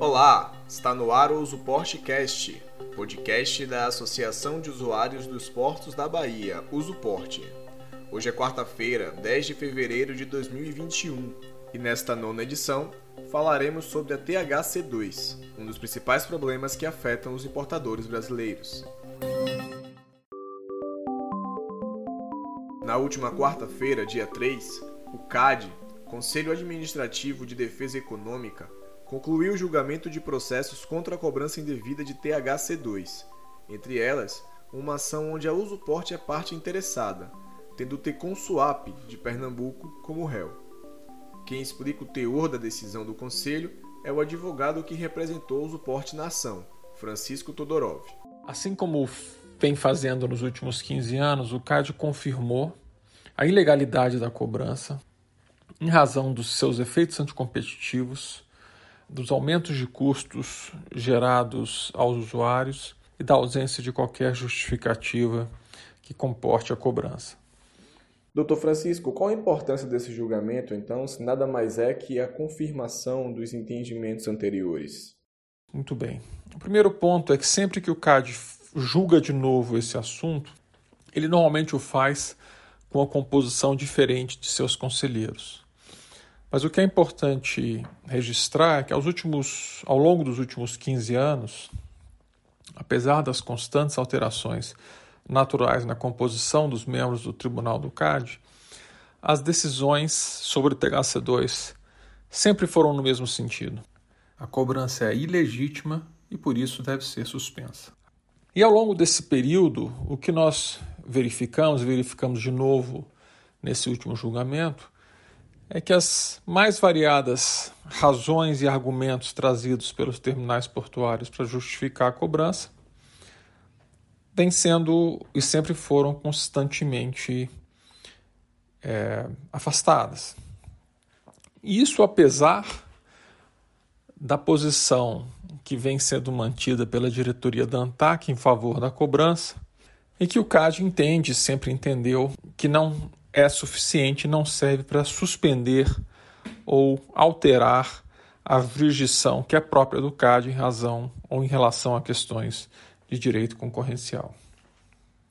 Olá, está no ar o Usuportcast, podcast da Associação de Usuários dos Portos da Bahia, Usuporte. Hoje é quarta-feira, 10 de fevereiro de 2021, e nesta nona edição falaremos sobre a THC2, um dos principais problemas que afetam os importadores brasileiros. Na última quarta-feira, dia 3, o CAD, Conselho Administrativo de Defesa Econômica, concluiu o julgamento de processos contra a cobrança indevida de THC2, entre elas, uma ação onde a Usuporte é parte interessada, tendo o Tecon Suap, de Pernambuco, como réu. Quem explica o teor da decisão do Conselho é o advogado que representou o Usuporte na ação, Francisco Todorov. Assim como vem fazendo nos últimos 15 anos, o CAD confirmou a ilegalidade da cobrança em razão dos seus efeitos anticompetitivos, dos aumentos de custos gerados aos usuários e da ausência de qualquer justificativa que comporte a cobrança. Doutor Francisco, qual a importância desse julgamento, então, se nada mais é que a confirmação dos entendimentos anteriores? Muito bem. O primeiro ponto é que sempre que o CAD julga de novo esse assunto, ele normalmente o faz com a composição diferente de seus conselheiros. Mas o que é importante registrar é que aos últimos, ao longo dos últimos 15 anos, apesar das constantes alterações naturais na composição dos membros do Tribunal do CAD, as decisões sobre o THC2 sempre foram no mesmo sentido. A cobrança é ilegítima e por isso deve ser suspensa. E ao longo desse período, o que nós verificamos, verificamos de novo nesse último julgamento, é que as mais variadas razões e argumentos trazidos pelos terminais portuários para justificar a cobrança vêm sendo e sempre foram constantemente é, afastadas. Isso apesar da posição que vem sendo mantida pela diretoria da ANTAC em favor da cobrança e que o CAD entende, sempre entendeu, que não é suficiente, não serve para suspender ou alterar a jurisdição que é própria do CAD em razão ou em relação a questões de direito concorrencial.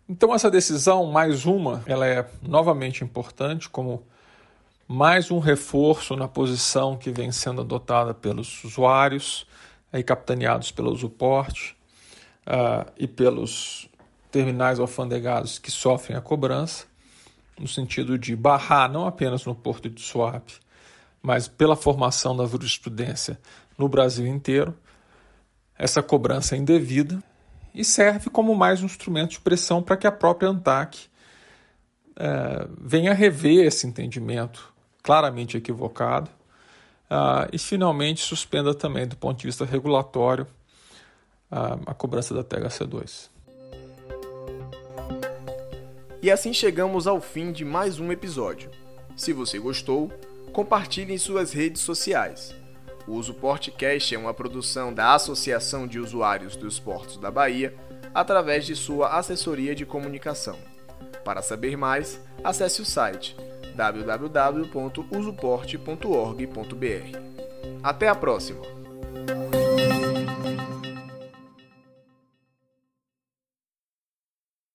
Então essa decisão, mais uma, ela é novamente importante como mais um reforço na posição que vem sendo adotada pelos usuários, aí capitaneados pelo Usuporte uh, e pelos terminais alfandegados que sofrem a cobrança, no sentido de barrar não apenas no porto de Suape, mas pela formação da jurisprudência no Brasil inteiro, essa cobrança é indevida e serve como mais um instrumento de pressão para que a própria ANTAC é, venha rever esse entendimento claramente equivocado uh, e finalmente suspenda também do ponto de vista regulatório a cobrança da THC2. E assim chegamos ao fim de mais um episódio. Se você gostou, compartilhe em suas redes sociais. O Uso Portcast é uma produção da Associação de Usuários dos Portos da Bahia, através de sua assessoria de comunicação. Para saber mais, acesse o site www.usuporte.org.br. Até a próxima!